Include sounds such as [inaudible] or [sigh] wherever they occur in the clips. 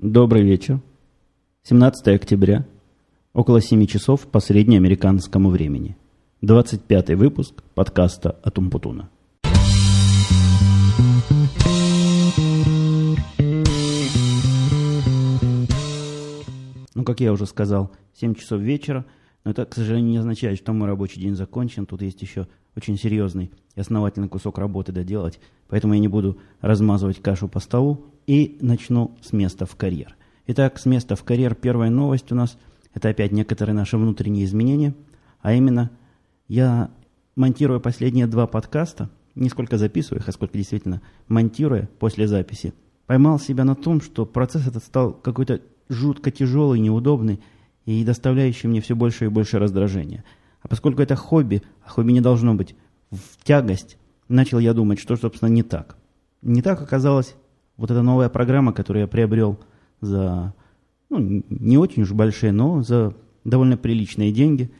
Добрый вечер. 17 октября, около 7 часов по среднеамериканскому времени. 25 выпуск подкаста от Умпутуна. Ну, как я уже сказал, 7 часов вечера, но это, к сожалению, не означает, что мой рабочий день закончен. Тут есть еще очень серьезный и основательный кусок работы доделать, поэтому я не буду размазывать кашу по столу и начну с места в карьер. Итак, с места в карьер. Первая новость у нас – это опять некоторые наши внутренние изменения, а именно я, монтируя последние два подкаста, не сколько записываю их, а сколько действительно монтируя после записи, поймал себя на том, что процесс этот стал какой-то жутко тяжелый, неудобный и доставляющий мне все больше и больше раздражения. А поскольку это хобби, а хобби не должно быть в тягость, начал я думать, что, собственно, не так. Не так оказалось вот эта новая программа, которую я приобрел за, ну, не очень уж большие, но за довольно приличные деньги,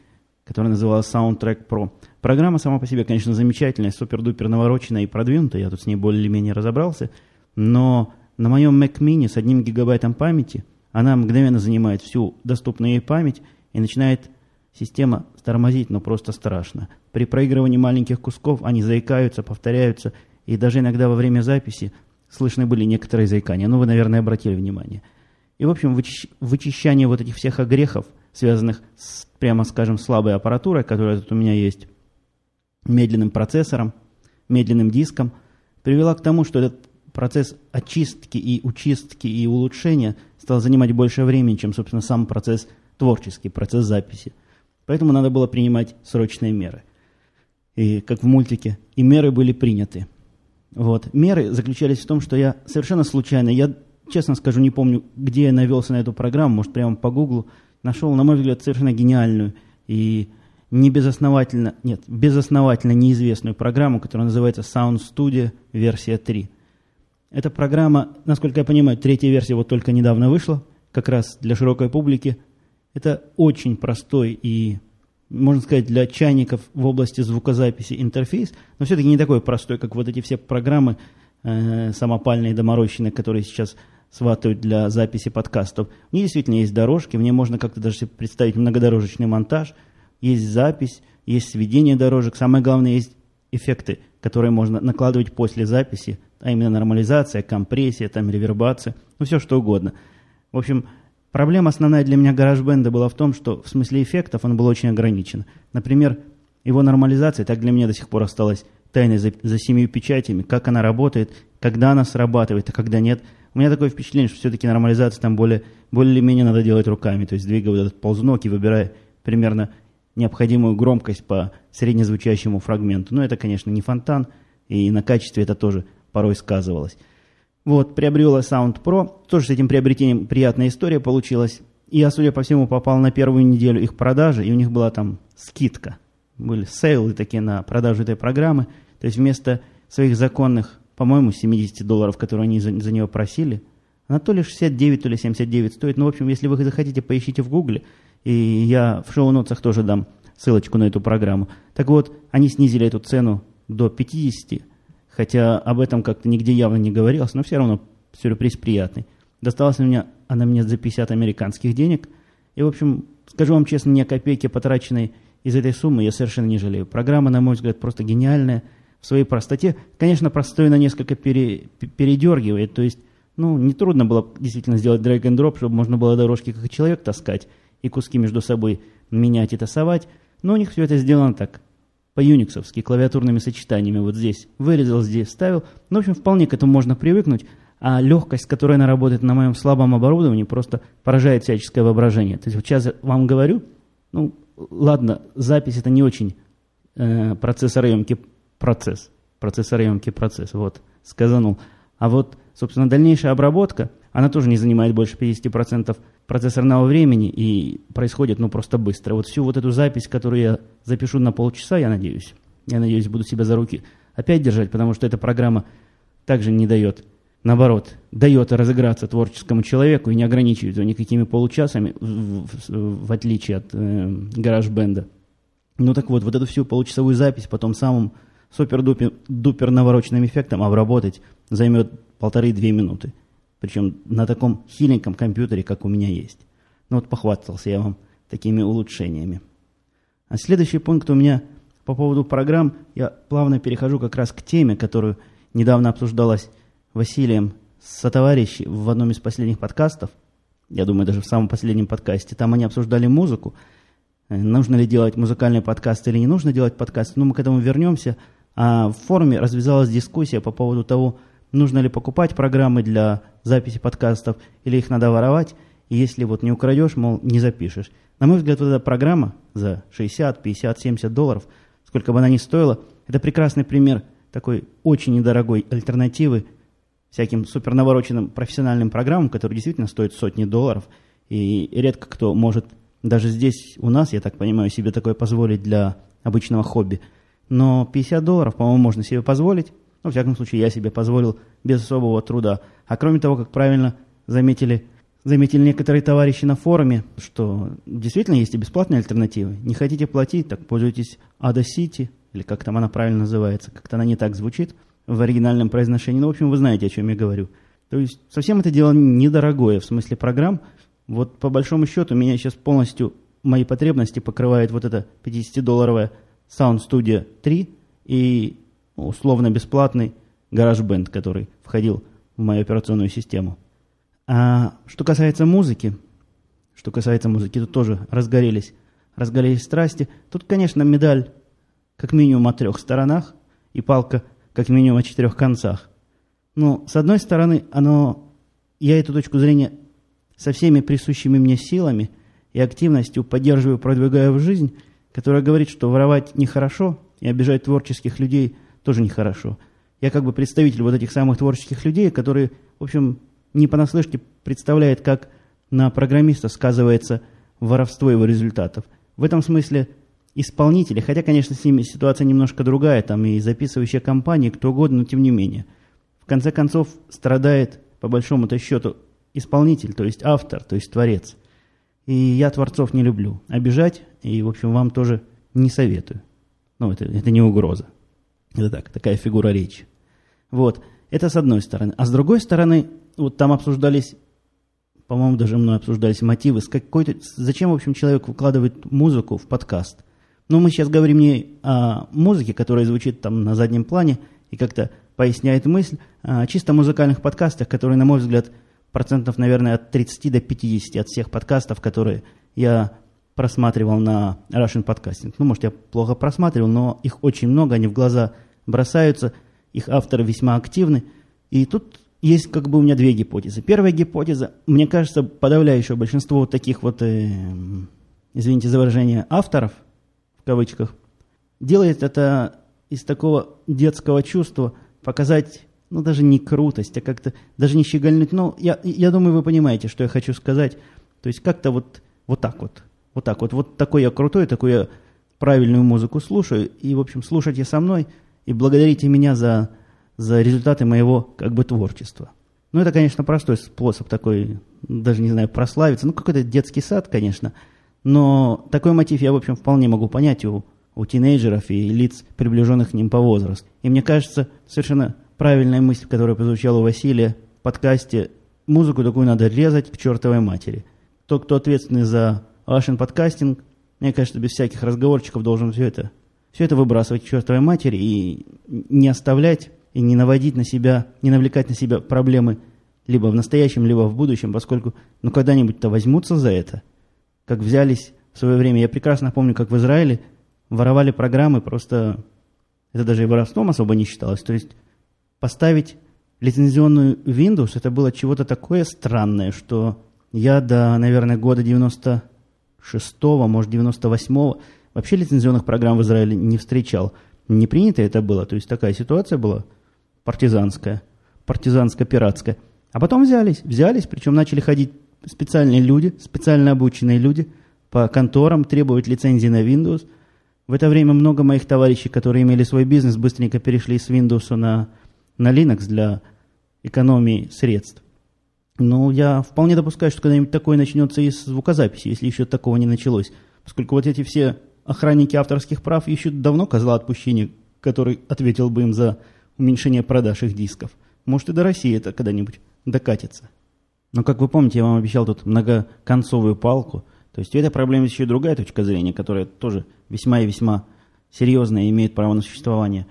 которая называлась Soundtrack Pro. Программа сама по себе, конечно, замечательная, супер-дупер навороченная и продвинутая, я тут с ней более-менее разобрался, но на моем Mac Mini с одним гигабайтом памяти – она мгновенно занимает всю доступную ей память и начинает система тормозить, но просто страшно. При проигрывании маленьких кусков они заикаются, повторяются, и даже иногда во время записи слышны были некоторые заикания. Ну, вы, наверное, обратили внимание. И, в общем, вычищание вот этих всех огрехов, связанных с, прямо скажем, слабой аппаратурой, которая тут у меня есть, медленным процессором, медленным диском, привела к тому, что этот процесс очистки и учистки и улучшения стал занимать больше времени, чем, собственно, сам процесс творческий, процесс записи. Поэтому надо было принимать срочные меры. И как в мультике, и меры были приняты. Вот. Меры заключались в том, что я совершенно случайно, я честно скажу, не помню, где я навелся на эту программу, может, прямо по гуглу, нашел, на мой взгляд, совершенно гениальную и не безосновательно, нет, безосновательно неизвестную программу, которая называется Sound Studio версия 3. Эта программа, насколько я понимаю, третья версия вот только недавно вышла, как раз для широкой публики. Это очень простой и, можно сказать, для чайников в области звукозаписи интерфейс, но все-таки не такой простой, как вот эти все программы э, самопальные доморощенные, которые сейчас сватают для записи подкастов. В ней действительно есть дорожки, в ней можно как-то даже представить многодорожечный монтаж, есть запись, есть сведение дорожек, самое главное, есть эффекты, которые можно накладывать после записи, а именно нормализация, компрессия, там, ревербация, ну все что угодно. В общем, проблема основная для меня GarageBand была в том, что в смысле эффектов он был очень ограничен. Например, его нормализация, так для меня до сих пор осталась тайной за, за семью печатями, как она работает, когда она срабатывает, а когда нет. У меня такое впечатление, что все-таки нормализация там более, более-менее надо делать руками, то есть двигая вот этот ползунок и выбирая примерно необходимую громкость по среднезвучащему фрагменту. Но это, конечно, не фонтан, и на качестве это тоже порой сказывалось. Вот, приобрел я Sound Pro. Тоже с этим приобретением приятная история получилась. И я, судя по всему, попал на первую неделю их продажи, и у них была там скидка. Были сейлы такие на продажу этой программы. То есть вместо своих законных, по-моему, 70 долларов, которые они за, за нее просили, она то ли 69, то ли 79 стоит. Ну, в общем, если вы захотите, поищите в Гугле. И я в шоу-нотах тоже дам ссылочку на эту программу. Так вот, они снизили эту цену до 50 хотя об этом как-то нигде явно не говорилось, но все равно сюрприз приятный. Досталась мне, она мне за 50 американских денег, и, в общем, скажу вам честно, ни копейки потраченной из этой суммы я совершенно не жалею. Программа, на мой взгляд, просто гениальная в своей простоте. Конечно, простой на несколько пере, передергивает, то есть, ну, нетрудно было действительно сделать drag and drop, чтобы можно было дорожки как человек таскать и куски между собой менять и тасовать, но у них все это сделано так, по-юниксовски, клавиатурными сочетаниями вот здесь вырезал, здесь вставил. Ну, в общем, вполне к этому можно привыкнуть, а легкость, которой она работает на моем слабом оборудовании, просто поражает всяческое воображение. То есть вот сейчас вам говорю, ну, ладно, запись это не очень э, процессороемкий процесс, процессороемкий процесс, вот, сказанул. А вот, собственно, дальнейшая обработка, она тоже не занимает больше 50% процессорного времени и происходит, ну, просто быстро. Вот всю вот эту запись, которую я запишу на полчаса, я надеюсь, я надеюсь, буду себя за руки опять держать, потому что эта программа также не дает, наоборот, дает разыграться творческому человеку и не ограничивает его никакими получасами, в, в, в отличие от э, гараж-бенда. Ну так вот, вот эту всю получасовую запись потом самым супер-дупер навороченным эффектом обработать займет полторы-две минуты. Причем на таком хиленьком компьютере, как у меня есть. Ну вот похвастался я вам такими улучшениями. А следующий пункт у меня по поводу программ. Я плавно перехожу как раз к теме, которую недавно обсуждалась Василием сотоварищи в одном из последних подкастов. Я думаю, даже в самом последнем подкасте. Там они обсуждали музыку. Э, нужно ли делать музыкальный подкаст или не нужно делать подкаст. Ну, мы к этому вернемся. А в форуме развязалась дискуссия по поводу того, нужно ли покупать программы для записи подкастов или их надо воровать. И если вот не украдешь, мол, не запишешь. На мой взгляд, вот эта программа за 60, 50, 70 долларов, сколько бы она ни стоила, это прекрасный пример такой очень недорогой альтернативы всяким супер навороченным профессиональным программам, которые действительно стоят сотни долларов. И редко кто может даже здесь у нас, я так понимаю, себе такое позволить для обычного хобби. Но 50 долларов, по-моему, можно себе позволить. Ну, в всяком случае, я себе позволил без особого труда. А кроме того, как правильно заметили, заметили некоторые товарищи на форуме, что действительно есть и бесплатные альтернативы. Не хотите платить, так пользуйтесь Ada City, или как там она правильно называется, как-то она не так звучит в оригинальном произношении. Ну, в общем, вы знаете, о чем я говорю. То есть совсем это дело недорогое в смысле программ. Вот по большому счету меня сейчас полностью мои потребности покрывает вот эта 50-долларовая Sound Studio 3 и условно бесплатный GarageBand, который входил в мою операционную систему. А что касается музыки, что касается музыки, тут тоже разгорелись, разгорелись страсти. Тут, конечно, медаль как минимум о трех сторонах и палка как минимум о четырех концах. Но, с одной стороны, оно, я эту точку зрения со всеми присущими мне силами и активностью поддерживаю, продвигаю в жизнь, которая говорит, что воровать нехорошо и обижать творческих людей тоже нехорошо. Я как бы представитель вот этих самых творческих людей, которые, в общем, не понаслышке представляет, как на программиста сказывается воровство его результатов. В этом смысле исполнители, хотя, конечно, с ними ситуация немножко другая, там и записывающая компания, кто угодно, но тем не менее. В конце концов, страдает, по большому-то счету, исполнитель, то есть автор, то есть творец. И я творцов не люблю. Обижать, и, в общем, вам тоже не советую. Ну, это, это не угроза. Это так, такая фигура речи. Вот, это с одной стороны. А с другой стороны, вот там обсуждались, по-моему, даже мной обсуждались мотивы, с какой-то, зачем, в общем, человек выкладывает музыку в подкаст. Но мы сейчас говорим не о музыке, которая звучит там на заднем плане и как-то поясняет мысль, а о чисто музыкальных подкастах, которые, на мой взгляд, процентов, наверное, от 30 до 50 от всех подкастов, которые я просматривал на Russian Podcasting. Ну, может, я плохо просматривал, но их очень много, они в глаза бросаются, их авторы весьма активны. И тут есть как бы у меня две гипотезы. Первая гипотеза, мне кажется, подавляющее большинство вот таких вот, э, извините за выражение, авторов – кавычках, делает это из такого детского чувства показать, ну, даже не крутость, а как-то, даже не щегольнуть. Ну, я, я думаю, вы понимаете, что я хочу сказать. То есть как-то вот, вот так вот, вот так вот. Вот такой я крутой, такой я правильную музыку слушаю. И, в общем, слушайте со мной и благодарите меня за, за результаты моего, как бы, творчества. Ну, это, конечно, простой способ такой, даже не знаю, прославиться. Ну, какой-то детский сад, конечно – но такой мотив я, в общем, вполне могу понять у, у тинейджеров и лиц, приближенных к ним по возрасту. И мне кажется, совершенно правильная мысль, которая прозвучала у Василия в подкасте, музыку такую надо резать к чертовой матери. Тот, кто ответственный за Russian подкастинг, мне кажется, без всяких разговорчиков должен все это, все это выбрасывать к чертовой матери и не оставлять и не наводить на себя, не навлекать на себя проблемы либо в настоящем, либо в будущем, поскольку ну когда-нибудь-то возьмутся за это – как взялись в свое время. Я прекрасно помню, как в Израиле воровали программы, просто это даже и воровством особо не считалось. То есть поставить лицензионную Windows, это было чего-то такое странное, что я до, наверное, года 96-го, может, 98-го вообще лицензионных программ в Израиле не встречал. Не принято это было, то есть такая ситуация была партизанская, партизанско-пиратская. А потом взялись, взялись, причем начали ходить специальные люди, специально обученные люди по конторам требуют лицензии на Windows. В это время много моих товарищей, которые имели свой бизнес, быстренько перешли с Windows на, на Linux для экономии средств. Но я вполне допускаю, что когда-нибудь такое начнется и с звукозаписи, если еще такого не началось. Поскольку вот эти все охранники авторских прав ищут давно козла отпущения, который ответил бы им за уменьшение продаж их дисков. Может, и до России это когда-нибудь докатится. Но, как вы помните, я вам обещал тут многоконцовую палку. То есть у этой проблемы еще и другая точка зрения, которая тоже весьма и весьма серьезная и имеет право на существование.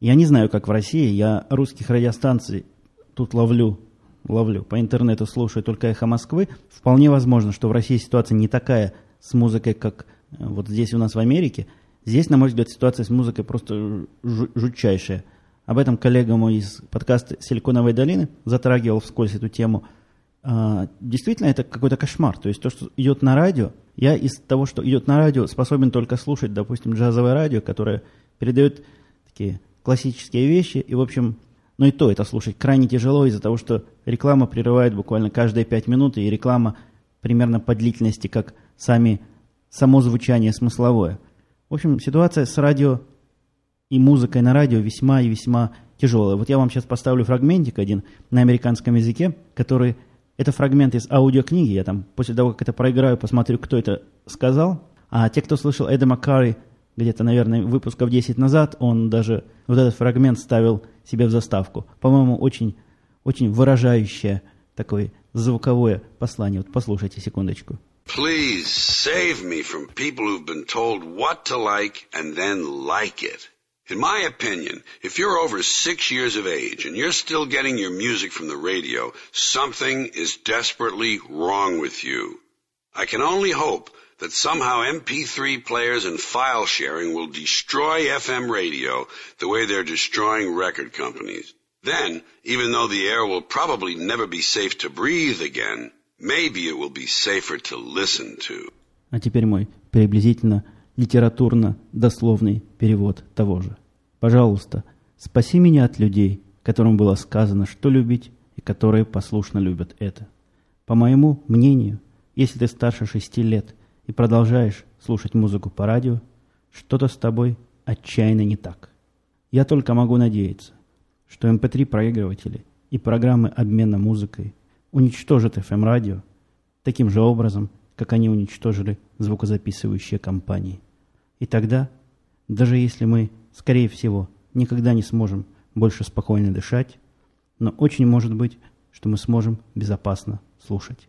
Я не знаю, как в России, я русских радиостанций тут ловлю, ловлю, по интернету слушаю только «Эхо Москвы». Вполне возможно, что в России ситуация не такая с музыкой, как э, вот здесь у нас в Америке. Здесь, на мой взгляд, ситуация с музыкой просто жутчайшая. Об этом коллега мой из подкаста «Силиконовой долины» затрагивал вскользь эту тему – а, действительно это какой-то кошмар. То есть то, что идет на радио, я из того, что идет на радио, способен только слушать, допустим, джазовое радио, которое передает такие классические вещи, и, в общем, ну и то это слушать крайне тяжело из-за того, что реклама прерывает буквально каждые пять минут, и реклама примерно по длительности, как сами, само звучание смысловое. В общем, ситуация с радио и музыкой на радио весьма и весьма тяжелая. Вот я вам сейчас поставлю фрагментик один на американском языке, который это фрагмент из аудиокниги. Я там после того, как это проиграю, посмотрю, кто это сказал. А те, кто слышал Эда Маккари где-то, наверное, выпусков 10 назад, он даже вот этот фрагмент ставил себе в заставку. По-моему, очень, очень выражающее такое звуковое послание. Вот послушайте секундочку. Please save me from people who've been told what to like and then like it. In my opinion, if you're over six years of age and you're still getting your music from the radio, something is desperately wrong with you. I can only hope that somehow MP3 players and file sharing will destroy FM radio the way they're destroying record companies. Then, even though the air will probably never be safe to breathe again, maybe it will be safer to listen to. А теперь мой приблизительно литературно-дословный перевод того же. Пожалуйста, спаси меня от людей, которым было сказано, что любить, и которые послушно любят это. По моему мнению, если ты старше шести лет и продолжаешь слушать музыку по радио, что-то с тобой отчаянно не так. Я только могу надеяться, что MP3 эм и программы обмена музыкой уничтожат FM-радио таким же образом, как они уничтожили звукозаписывающие компании. И тогда, даже если мы, скорее всего, никогда не сможем больше спокойно дышать, но очень может быть, что мы сможем безопасно слушать.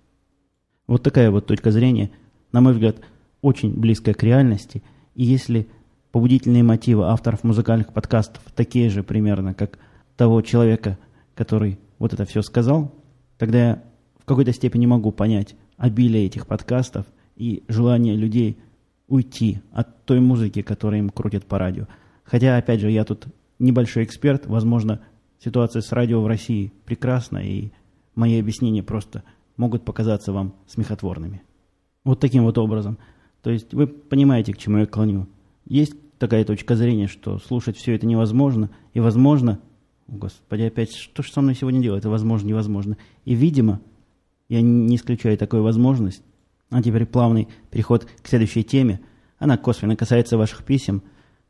Вот такая вот точка зрения, на мой взгляд, очень близкая к реальности. И если побудительные мотивы авторов музыкальных подкастов такие же примерно, как того человека, который вот это все сказал, тогда я в какой-то степени могу понять обилие этих подкастов и желание людей уйти от той музыки, которую им крутят по радио. Хотя, опять же, я тут небольшой эксперт, возможно, ситуация с радио в России прекрасна, и мои объяснения просто могут показаться вам смехотворными. Вот таким вот образом. То есть вы понимаете, к чему я клоню. Есть такая точка зрения, что слушать все это невозможно, и возможно, господи, опять, что же со мной сегодня делать, это возможно, невозможно. И, видимо, я не исключаю такую возможность, а теперь плавный переход к следующей теме. Она косвенно касается ваших писем.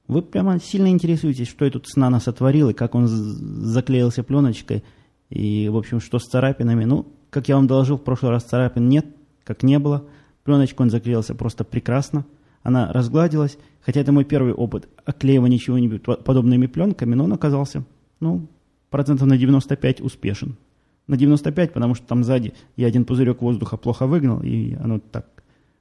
Вы прямо сильно интересуетесь, что я тут с Нано сотворил, и как он заклеился пленочкой, и, в общем, что с царапинами. Ну, как я вам доложил, в прошлый раз царапин нет, как не было. Пленочку он заклеился просто прекрасно. Она разгладилась, хотя это мой первый опыт оклеивания чего-нибудь подобными пленками, но он оказался, ну, процентов на 95 успешен на 95, потому что там сзади я один пузырек воздуха плохо выгнал, и оно так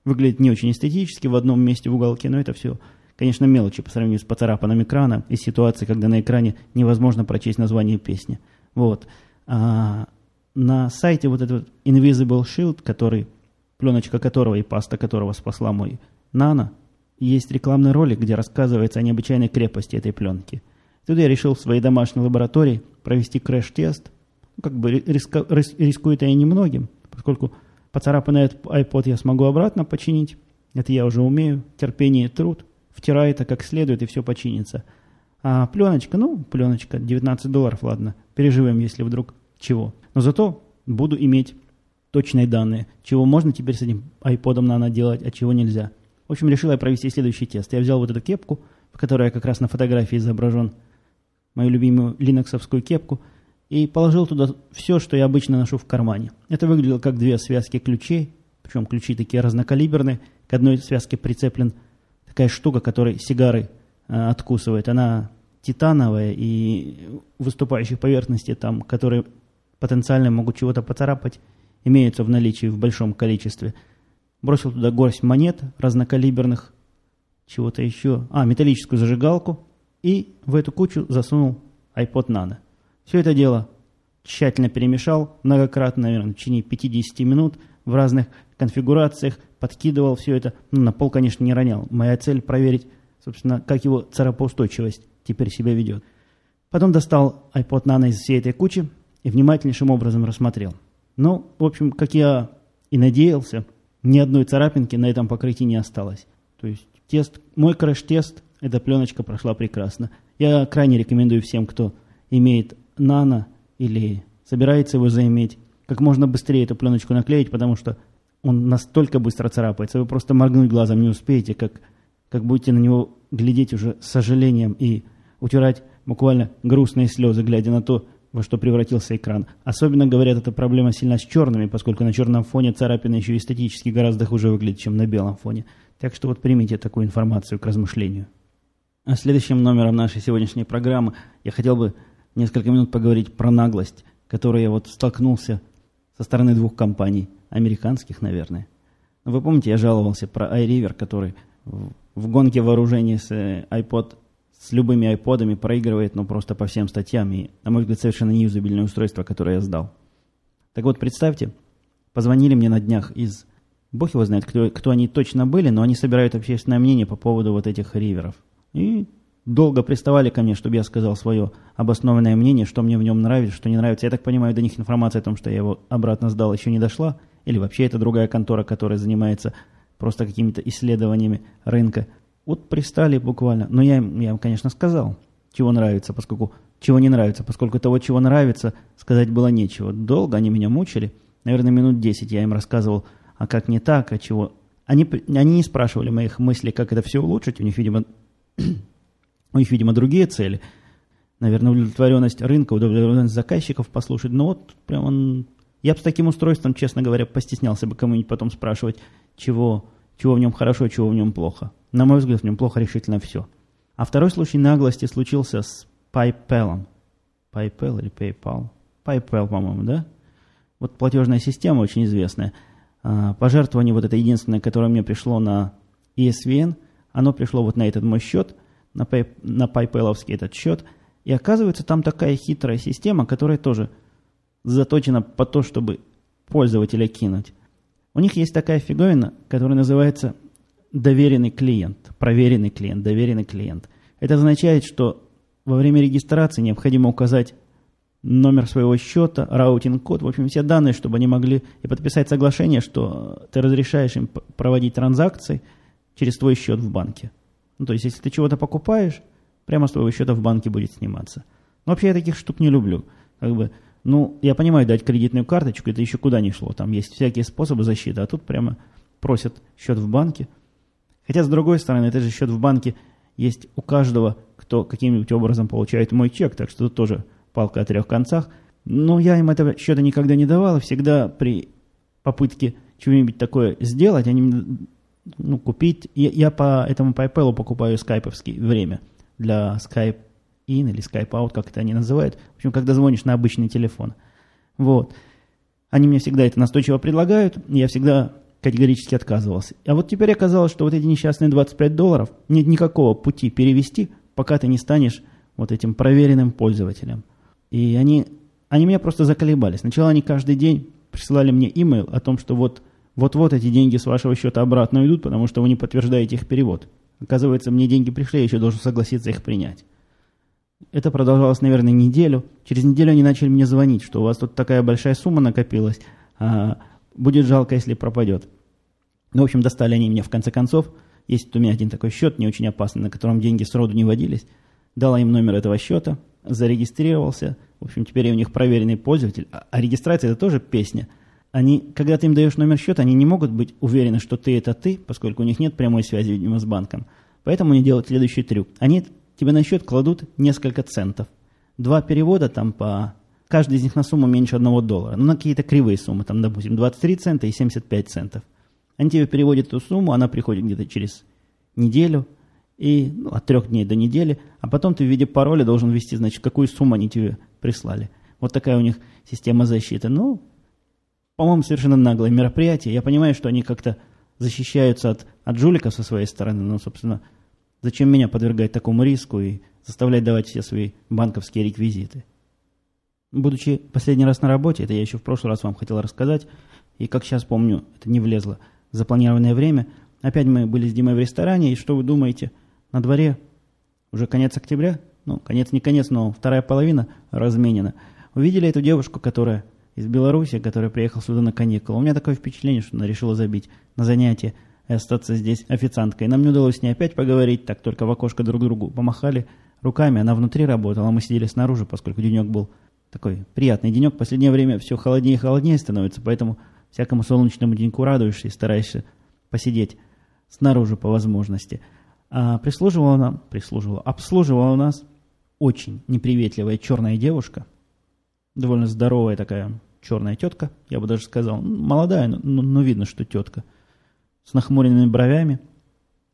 выглядит не очень эстетически в одном месте в уголке, но это все, конечно, мелочи по сравнению с поцарапанным экраном и ситуацией, когда на экране невозможно прочесть название песни. Вот. А на сайте вот этот Invisible Shield, который, пленочка которого и паста которого спасла мой Nano, есть рекламный ролик, где рассказывается о необычайной крепости этой пленки. Тут я решил в своей домашней лаборатории провести крэш-тест – как бы риска, рис, рискую я немногим, поскольку поцарапанный iPod я смогу обратно починить. Это я уже умею. Терпение и труд. Втирай это как следует, и все починится. А пленочка, ну, пленочка, 19 долларов, ладно. Переживем, если вдруг чего. Но зато буду иметь точные данные, чего можно теперь с этим iPod нано делать, а чего нельзя. В общем, решил я провести следующий тест. Я взял вот эту кепку, в которой я как раз на фотографии изображен, мою любимую линоксовскую кепку – и положил туда все, что я обычно ношу в кармане. Это выглядело как две связки ключей, причем ключи такие разнокалиберные. К одной связке прицеплен такая штука, которой сигары э, откусывает. Она титановая и выступающих поверхностей там, которые потенциально могут чего-то поцарапать, имеются в наличии в большом количестве. Бросил туда горсть монет разнокалиберных, чего-то еще. А, металлическую зажигалку. И в эту кучу засунул iPod Nano. Все это дело тщательно перемешал, многократно, наверное, в течение 50 минут в разных конфигурациях, подкидывал все это. Ну, на пол, конечно, не ронял. Моя цель проверить, собственно, как его царапоустойчивость теперь себя ведет. Потом достал iPod Nano из всей этой кучи и внимательнейшим образом рассмотрел. Ну, в общем, как я и надеялся, ни одной царапинки на этом покрытии не осталось. То есть тест, мой краш-тест, эта пленочка прошла прекрасно. Я крайне рекомендую всем, кто имеет нано или собирается его заиметь, как можно быстрее эту пленочку наклеить, потому что он настолько быстро царапается, вы просто моргнуть глазом не успеете, как, как будете на него глядеть уже с сожалением и утирать буквально грустные слезы, глядя на то, во что превратился экран. Особенно, говорят, эта проблема сильна с черными, поскольку на черном фоне царапина еще эстетически гораздо хуже выглядит, чем на белом фоне. Так что вот примите такую информацию к размышлению. А следующим номером нашей сегодняшней программы я хотел бы несколько минут поговорить про наглость, которой я вот столкнулся со стороны двух компаний, американских, наверное. Вы помните, я жаловался про iRiver, который в гонке вооружений с э, iPod, с любыми iPodами проигрывает, ну, просто по всем статьям. И, на мой взгляд, совершенно неюзабельное устройство, которое я сдал. Так вот, представьте, позвонили мне на днях из... Бог его знает, кто, кто они точно были, но они собирают общественное мнение по поводу вот этих риверов. И долго приставали ко мне, чтобы я сказал свое обоснованное мнение, что мне в нем нравится, что не нравится. Я так понимаю, до них информация о том, что я его обратно сдал, еще не дошла. Или вообще это другая контора, которая занимается просто какими-то исследованиями рынка. Вот пристали буквально. Но я им, я им, конечно, сказал, чего нравится, поскольку чего не нравится, поскольку того, чего нравится, сказать было нечего. Долго они меня мучили. Наверное, минут десять я им рассказывал, а как не так, а чего. Они, они не спрашивали моих мыслей, как это все улучшить. У них, видимо, [clears throat] у них, видимо, другие цели. Наверное, удовлетворенность рынка, удовлетворенность заказчиков послушать. Но вот прям он... Я бы с таким устройством, честно говоря, постеснялся бы кому-нибудь потом спрашивать, чего, чего в нем хорошо, чего в нем плохо. На мой взгляд, в нем плохо решительно все. А второй случай наглости случился с PayPal. PayPal или PayPal? PayPal, по-моему, да? Вот платежная система очень известная. А, пожертвование вот это единственное, которое мне пришло на ESVN, оно пришло вот на этот мой счет – на, pay, на PayPal этот счет. И оказывается, там такая хитрая система, которая тоже заточена по то, чтобы пользователя кинуть. У них есть такая фиговина, которая называется доверенный клиент, проверенный клиент, доверенный клиент. Это означает, что во время регистрации необходимо указать номер своего счета, routing-код, в общем, все данные, чтобы они могли и подписать соглашение, что ты разрешаешь им проводить транзакции через твой счет в банке. Ну, то есть, если ты чего-то покупаешь, прямо с твоего счета в банке будет сниматься. Но вообще я таких штук не люблю. Как бы, ну, я понимаю, дать кредитную карточку, это еще куда ни шло. Там есть всякие способы защиты, а тут прямо просят счет в банке. Хотя, с другой стороны, это же счет в банке есть у каждого, кто каким-нибудь образом получает мой чек, так что тут тоже палка о трех концах. Но я им этого счета никогда не давал, всегда при попытке чего-нибудь такое сделать, они ну, купить. Я, я по этому PayPal покупаю скайповский время для Skype in или Skype out, как это они называют. В общем, когда звонишь на обычный телефон. Вот. Они мне всегда это настойчиво предлагают, я всегда категорически отказывался. А вот теперь оказалось, что вот эти несчастные 25 долларов, нет никакого пути перевести, пока ты не станешь вот этим проверенным пользователем. И они, они меня просто заколебали. Сначала они каждый день присылали мне имейл о том, что вот вот-вот эти деньги с вашего счета обратно идут, потому что вы не подтверждаете их перевод. Оказывается, мне деньги пришли, я еще должен согласиться их принять. Это продолжалось, наверное, неделю. Через неделю они начали мне звонить, что у вас тут такая большая сумма накопилась, а будет жалко, если пропадет. Ну, в общем, достали они меня в конце концов. Есть у меня один такой счет, не очень опасный, на котором деньги сроду не водились. Дала им номер этого счета, зарегистрировался. В общем, теперь я у них проверенный пользователь. А, а регистрация – это тоже песня – они, когда ты им даешь номер счета, они не могут быть уверены, что ты это ты, поскольку у них нет прямой связи, видимо, с банком. Поэтому они делают следующий трюк. Они тебе на счет кладут несколько центов. Два перевода там по... Каждый из них на сумму меньше одного доллара. Ну, на какие-то кривые суммы, там, допустим, 23 цента и 75 центов. Они тебе переводят эту сумму, она приходит где-то через неделю, и ну, от трех дней до недели, а потом ты в виде пароля должен ввести, значит, какую сумму они тебе прислали. Вот такая у них система защиты. Ну, по-моему, совершенно наглое мероприятие. Я понимаю, что они как-то защищаются от, от жуликов со своей стороны, но, собственно, зачем меня подвергать такому риску и заставлять давать все свои банковские реквизиты? Будучи последний раз на работе, это я еще в прошлый раз вам хотел рассказать, и как сейчас помню, это не влезло запланированное время. Опять мы были с Димой в ресторане, и что вы думаете? На дворе уже конец октября, ну, конец не конец, но вторая половина разменена. Увидели эту девушку, которая из Беларуси, которая приехала сюда на каникулы. У меня такое впечатление, что она решила забить на занятие и остаться здесь официанткой. Нам не удалось с ней опять поговорить, так только в окошко друг другу помахали руками. Она внутри работала, а мы сидели снаружи, поскольку денек был такой приятный денек. В последнее время все холоднее и холоднее становится, поэтому всякому солнечному деньку радуешься и стараешься посидеть снаружи по возможности. А прислуживала нам, прислуживала, обслуживала нас очень неприветливая черная девушка, довольно здоровая такая черная тетка, я бы даже сказал, молодая, но, но видно, что тетка, с нахмуренными бровями.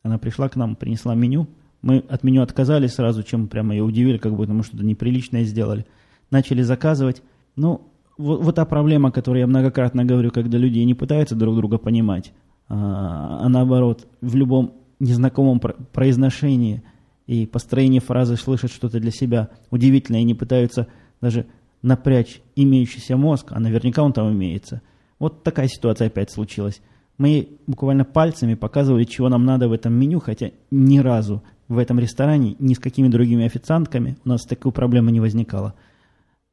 Она пришла к нам, принесла меню. Мы от меню отказались сразу, чем прямо ее удивили, как будто мы что-то неприличное сделали. Начали заказывать. Ну, вот, вот та проблема, которую я многократно говорю, когда люди не пытаются друг друга понимать, а, а наоборот, в любом незнакомом произношении и построении фразы слышат что-то для себя удивительное и не пытаются даже напрячь имеющийся мозг, а наверняка он там имеется. Вот такая ситуация опять случилась. Мы буквально пальцами показывали, чего нам надо в этом меню, хотя ни разу в этом ресторане ни с какими другими официантками у нас такой проблемы не возникало.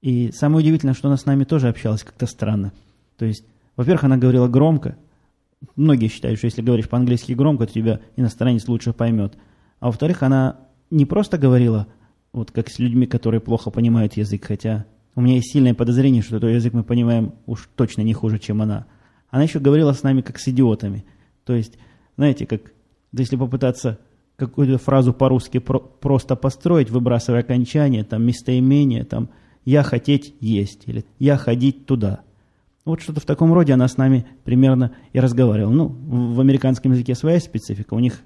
И самое удивительное, что она с нами тоже общалась как-то странно. То есть, во-первых, она говорила громко, Многие считают, что если говоришь по-английски громко, то тебя иностранец лучше поймет. А во-вторых, она не просто говорила, вот как с людьми, которые плохо понимают язык, хотя у меня есть сильное подозрение, что этот язык мы понимаем уж точно не хуже, чем она. Она еще говорила с нами как с идиотами. То есть, знаете, как если попытаться какую-то фразу по-русски про просто построить, выбрасывая окончание, там местоимение, там «я хотеть есть» или «я ходить туда». Вот что-то в таком роде она с нами примерно и разговаривала. Ну, в американском языке своя специфика, у них,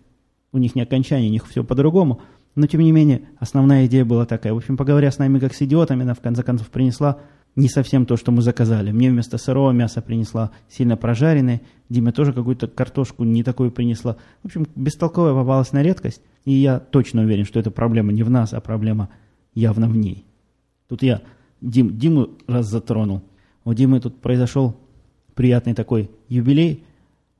у них не окончание, у них все по-другому. Но, тем не менее, основная идея была такая. В общем, поговоря с нами как с идиотами, она в конце концов принесла не совсем то, что мы заказали. Мне вместо сырого мяса принесла сильно прожаренное. Диме тоже какую-то картошку не такую принесла. В общем, бестолковая попалась на редкость. И я точно уверен, что эта проблема не в нас, а проблема явно в ней. Тут я Дим, Диму раз затронул. У Димы тут произошел приятный такой юбилей.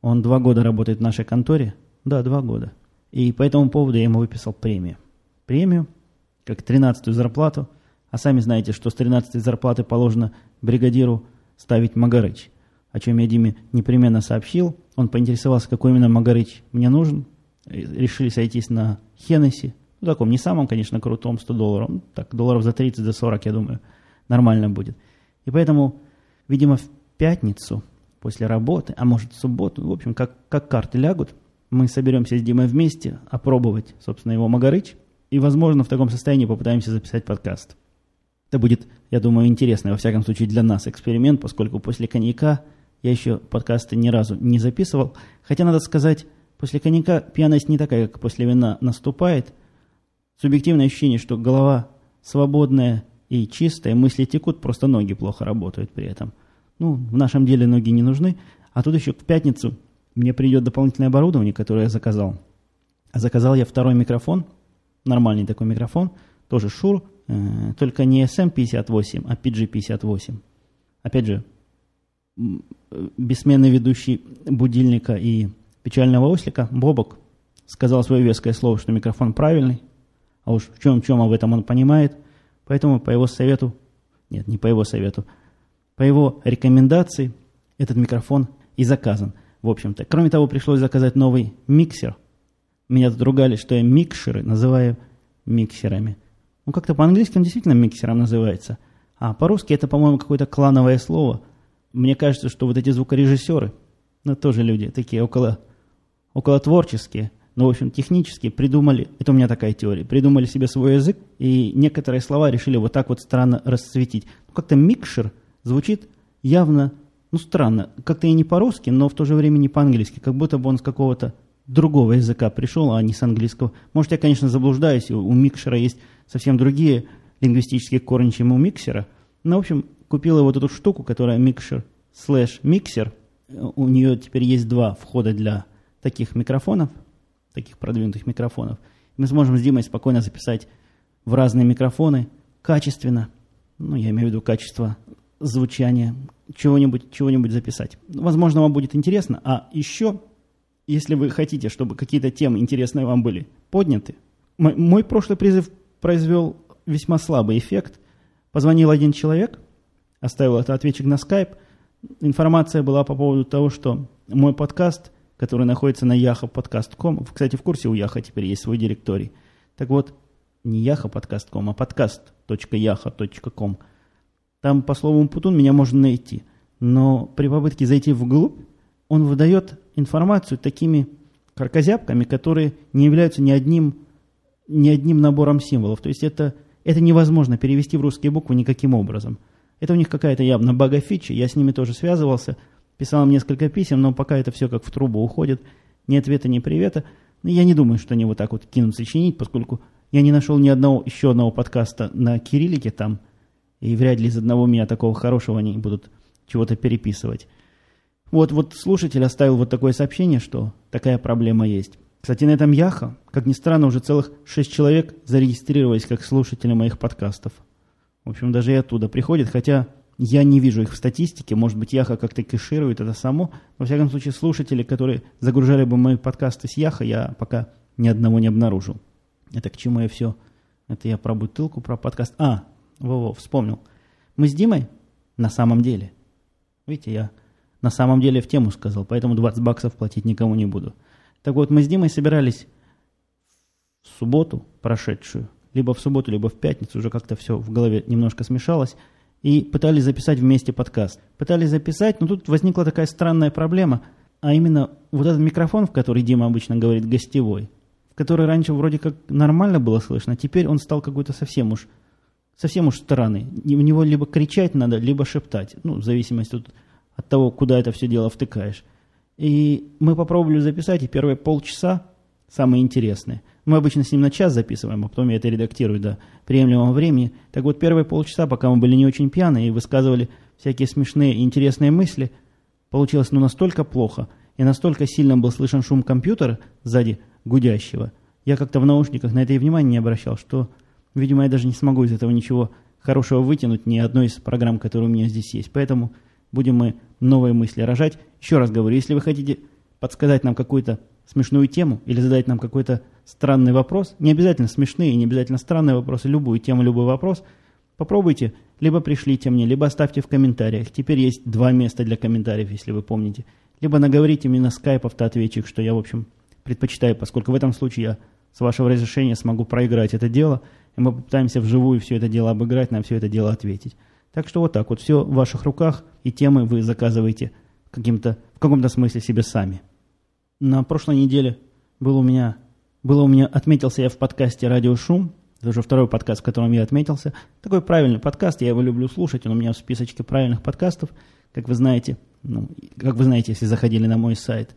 Он два года работает в нашей конторе. Да, два года. И по этому поводу я ему выписал премию. Премию, как тринадцатую зарплату. А сами знаете, что с тринадцатой зарплаты положено бригадиру ставить Магарыч. О чем я Диме непременно сообщил. Он поинтересовался, какой именно Магарыч мне нужен. Решили сойтись на Хеннесси. Ну, таком не самом, конечно, крутом, 100 долларов. Ну, так, долларов за 30, за 40, я думаю, нормально будет. И поэтому Видимо, в пятницу после работы, а может в субботу, в общем, как, как карты лягут, мы соберемся с Димой вместе, опробовать, собственно, его Магарыч, и, возможно, в таком состоянии попытаемся записать подкаст. Это будет, я думаю, интересный, во всяком случае, для нас эксперимент, поскольку после коньяка я еще подкасты ни разу не записывал. Хотя, надо сказать, после коньяка пьяность не такая, как после вина наступает. Субъективное ощущение, что голова свободная, и чистые, мысли текут, просто ноги плохо работают при этом. Ну, в нашем деле ноги не нужны. А тут еще в пятницу мне придет дополнительное оборудование, которое я заказал. А заказал я второй микрофон, нормальный такой микрофон, тоже Shure, э, только не SM58, а PG58. Опять же, бессменный ведущий будильника и печального ослика Бобок сказал свое веское слово, что микрофон правильный, а уж в чем-чем об этом он понимает – Поэтому по его совету, нет, не по его совету, по его рекомендации этот микрофон и заказан. В общем-то, кроме того, пришлось заказать новый миксер. Меня тут ругали, что я микшеры называю миксерами. Ну, как-то по-английски он действительно миксером называется. А по-русски это, по-моему, какое-то клановое слово. Мне кажется, что вот эти звукорежиссеры, ну, тоже люди такие около, около творческие – но, ну, в общем, технически придумали, это у меня такая теория, придумали себе свой язык, и некоторые слова решили вот так вот странно расцветить. Ну, как-то микшер звучит явно, ну, странно. Как-то и не по-русски, но в то же время не по-английски, как будто бы он с какого-то другого языка пришел, а не с английского. Может, я, конечно, заблуждаюсь, у микшера есть совсем другие лингвистические корни, чем у миксера, Ну, в общем, купил я вот эту штуку, которая микшер слэш миксер. У нее теперь есть два входа для таких микрофонов, таких продвинутых микрофонов. Мы сможем с Димой спокойно записать в разные микрофоны качественно, ну, я имею в виду качество звучания, чего-нибудь чего записать. Возможно, вам будет интересно. А еще, если вы хотите, чтобы какие-то темы интересные вам были подняты, мой, мой прошлый призыв произвел весьма слабый эффект. Позвонил один человек, оставил это ответчик на Skype. Информация была по поводу того, что мой подкаст, который находится на yahoo.podcast.com, кстати, в курсе у Яха теперь есть свой директорий. Так вот, не yahoo.podcast.com, а podcast.yahoo.com – там по слову Путун меня можно найти. Но при попытке зайти вглубь, он выдает информацию такими каркозябками, которые не являются ни одним, ни одним набором символов. То есть это, это невозможно перевести в русские буквы никаким образом. Это у них какая-то явно бага-фича, я с ними тоже связывался, писал им несколько писем, но пока это все как в трубу уходит, ни ответа, ни привета. Но я не думаю, что они вот так вот кинутся чинить, поскольку я не нашел ни одного, еще одного подкаста на кириллике там – и вряд ли из одного меня такого хорошего они будут чего-то переписывать. Вот, вот слушатель оставил вот такое сообщение, что такая проблема есть. Кстати, на этом Яха, как ни странно, уже целых шесть человек зарегистрировались как слушатели моих подкастов. В общем, даже и оттуда приходят, хотя я не вижу их в статистике. Может быть, Яха как-то кэширует это само. Во всяком случае, слушатели, которые загружали бы мои подкасты с Яха, я пока ни одного не обнаружил. Это к чему я все? Это я про бутылку, про подкаст. А, во-во, вспомнил. Мы с Димой на самом деле. Видите, я на самом деле в тему сказал, поэтому 20 баксов платить никому не буду. Так вот, мы с Димой собирались в субботу прошедшую, либо в субботу, либо в пятницу, уже как-то все в голове немножко смешалось, и пытались записать вместе подкаст. Пытались записать, но тут возникла такая странная проблема, а именно вот этот микрофон, в который Дима обычно говорит гостевой, в который раньше вроде как нормально было слышно, теперь он стал какой-то совсем уж совсем уж стороны. В него либо кричать надо, либо шептать. Ну, в зависимости от, от того, куда это все дело втыкаешь. И мы попробовали записать, и первые полчаса самые интересные. Мы обычно с ним на час записываем, а потом я это редактирую до приемлемого времени. Так вот, первые полчаса, пока мы были не очень пьяные и высказывали всякие смешные и интересные мысли, получилось ну настолько плохо, и настолько сильно был слышен шум компьютера сзади гудящего, я как-то в наушниках на это и внимания не обращал, что Видимо, я даже не смогу из этого ничего хорошего вытянуть, ни одной из программ, которые у меня здесь есть. Поэтому будем мы новые мысли рожать. Еще раз говорю, если вы хотите подсказать нам какую-то смешную тему или задать нам какой-то странный вопрос, не обязательно смешные, не обязательно странные вопросы, любую тему, любой вопрос, попробуйте, либо пришлите мне, либо оставьте в комментариях. Теперь есть два места для комментариев, если вы помните. Либо наговорите мне на скайп автоответчик, что я, в общем, предпочитаю, поскольку в этом случае я с вашего разрешения смогу проиграть это дело – и мы попытаемся вживую все это дело обыграть, на все это дело ответить. Так что вот так вот, все в ваших руках, и темы вы заказываете каким-то, в каком-то смысле себе сами. На прошлой неделе был у меня, было у меня, отметился я в подкасте «Радио Шум», это уже второй подкаст, в котором я отметился. Такой правильный подкаст, я его люблю слушать, он у меня в списочке правильных подкастов, как вы знаете, ну, как вы знаете, если заходили на мой сайт.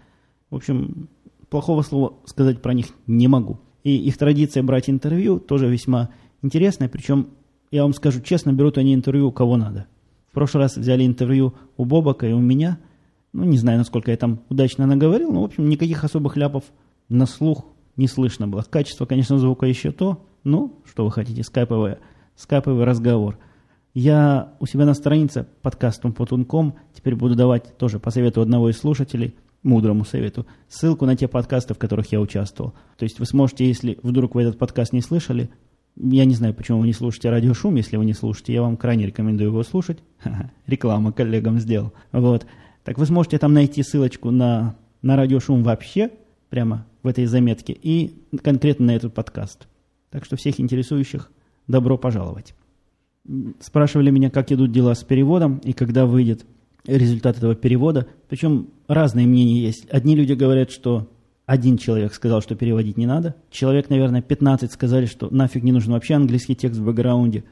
В общем, плохого слова сказать про них не могу. И их традиция брать интервью тоже весьма интересная, причем, я вам скажу честно, берут они интервью у кого надо. В прошлый раз взяли интервью у Бобака и у меня. Ну, не знаю, насколько я там удачно наговорил, но, в общем, никаких особых ляпов на слух не слышно было. Качество, конечно, звука еще то, ну, что вы хотите, скайповый, скайповый разговор. Я у себя на странице подкастом по тунком теперь буду давать тоже по совету одного из слушателей – мудрому совету, ссылку на те подкасты, в которых я участвовал. То есть вы сможете, если вдруг вы этот подкаст не слышали, я не знаю, почему вы не слушаете радиошум, если вы не слушаете, я вам крайне рекомендую его слушать. [laughs] Реклама коллегам сделал. Вот. Так вы сможете там найти ссылочку на, на радиошум вообще, прямо в этой заметке, и конкретно на этот подкаст. Так что всех интересующих добро пожаловать. Спрашивали меня, как идут дела с переводом и когда выйдет результат этого перевода. Причем разные мнения есть. Одни люди говорят, что один человек сказал, что переводить не надо. Человек, наверное, 15 сказали, что нафиг не нужен вообще английский текст в бэкграунде.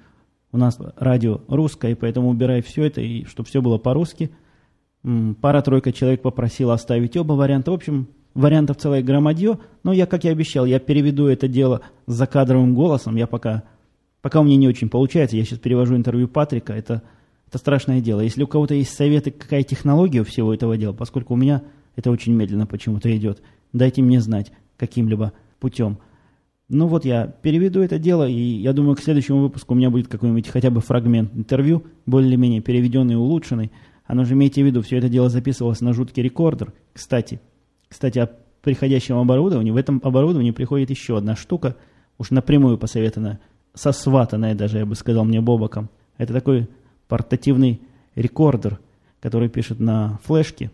У нас радио русское, поэтому убирай все это, и чтобы все было по-русски. Пара-тройка человек попросила оставить оба варианта. В общем, вариантов целое громадье. Но я, как и обещал, я переведу это дело с закадровым голосом. Я пока Пока у меня не очень получается, я сейчас перевожу интервью Патрика, это, это страшное дело. Если у кого-то есть советы, какая технология у всего этого дела, поскольку у меня это очень медленно почему-то идет, дайте мне знать каким-либо путем. Ну вот я переведу это дело, и я думаю, к следующему выпуску у меня будет какой-нибудь хотя бы фрагмент интервью, более-менее переведенный улучшенный. Оно же, имейте в виду, все это дело записывалось на жуткий рекордер. Кстати, кстати, о приходящем оборудовании. В этом оборудовании приходит еще одна штука, уж напрямую посоветованная, сосватанная даже, я бы сказал, мне Бобоком. Это такой портативный рекордер, который пишет на флешке,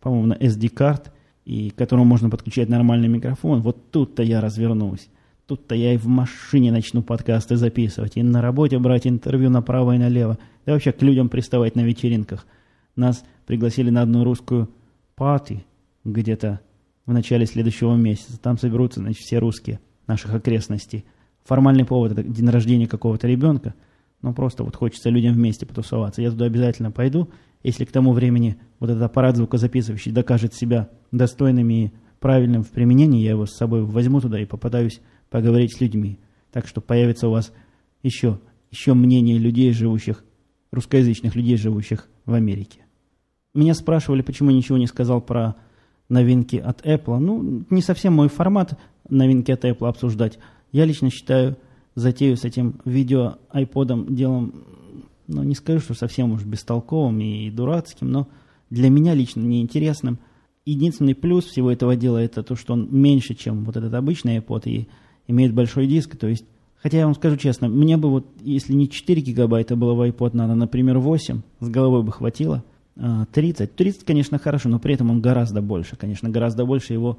по-моему, на SD-карт, и к которому можно подключать нормальный микрофон. Вот тут-то я развернусь. Тут-то я и в машине начну подкасты записывать, и на работе брать интервью направо и налево, да вообще к людям приставать на вечеринках. Нас пригласили на одну русскую пати где-то в начале следующего месяца. Там соберутся, значит, все русские наших окрестностей. Формальный повод – это день рождения какого-то ребенка. Но просто вот хочется людям вместе потусоваться. Я туда обязательно пойду, если к тому времени вот этот аппарат звукозаписывающий докажет себя достойным и правильным в применении, я его с собой возьму туда и попытаюсь поговорить с людьми. Так что появится у вас еще, еще мнение людей, живущих, русскоязычных людей, живущих в Америке. Меня спрашивали, почему ничего не сказал про новинки от Apple. Ну, не совсем мой формат новинки от Apple обсуждать. Я лично считаю затею с этим видео iPod делом, ну, не скажу, что совсем уж бестолковым и дурацким, но для меня лично неинтересным. Единственный плюс всего этого дела это то, что он меньше, чем вот этот обычный iPod и имеет большой диск, то есть Хотя я вам скажу честно, мне бы вот, если не 4 гигабайта было в iPod, надо, например, 8, с головой бы хватило. 30. А, 30, конечно, хорошо, но при этом он гораздо больше, конечно, гораздо больше его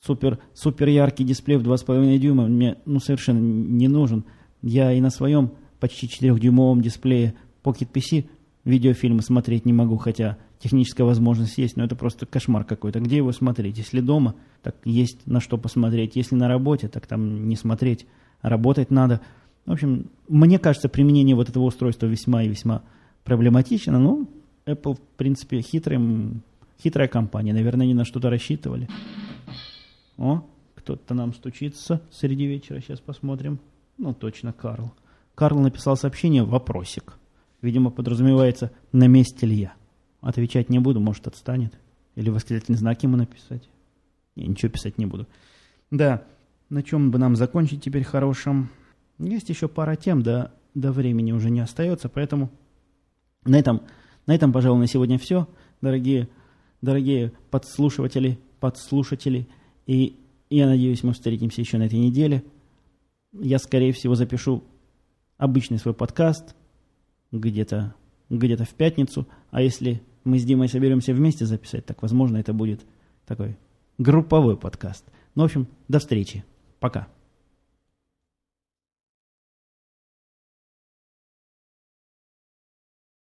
супер, супер яркий дисплей в 2,5 дюйма мне ну, совершенно не нужен. Я и на своем почти 4-дюймовом дисплее Pocket PC видеофильмы смотреть не могу, хотя техническая возможность есть, но это просто кошмар какой-то. Где его смотреть? Если дома, так есть на что посмотреть. Если на работе, так там не смотреть, работать надо. В общем, мне кажется, применение вот этого устройства весьма и весьма проблематично, но Apple, в принципе, хитрым, хитрая компания. Наверное, они на что-то рассчитывали. О, кто-то нам стучится среди вечера. Сейчас посмотрим. Ну, точно, Карл. Карл написал сообщение «Вопросик». Видимо, подразумевается «На месте ли я?». Отвечать не буду, может, отстанет. Или восклицательный знак ему написать. Не, ничего писать не буду. Да, на чем бы нам закончить теперь хорошим? Есть еще пара тем, да до времени уже не остается, поэтому на этом на этом, пожалуй, на сегодня все, дорогие, дорогие подслушиватели, подслушатели. И я надеюсь, мы встретимся еще на этой неделе. Я, скорее всего, запишу обычный свой подкаст где-то где в пятницу. А если мы с Димой соберемся вместе записать, так, возможно, это будет такой групповой подкаст. Ну, в общем, до встречи. Пока.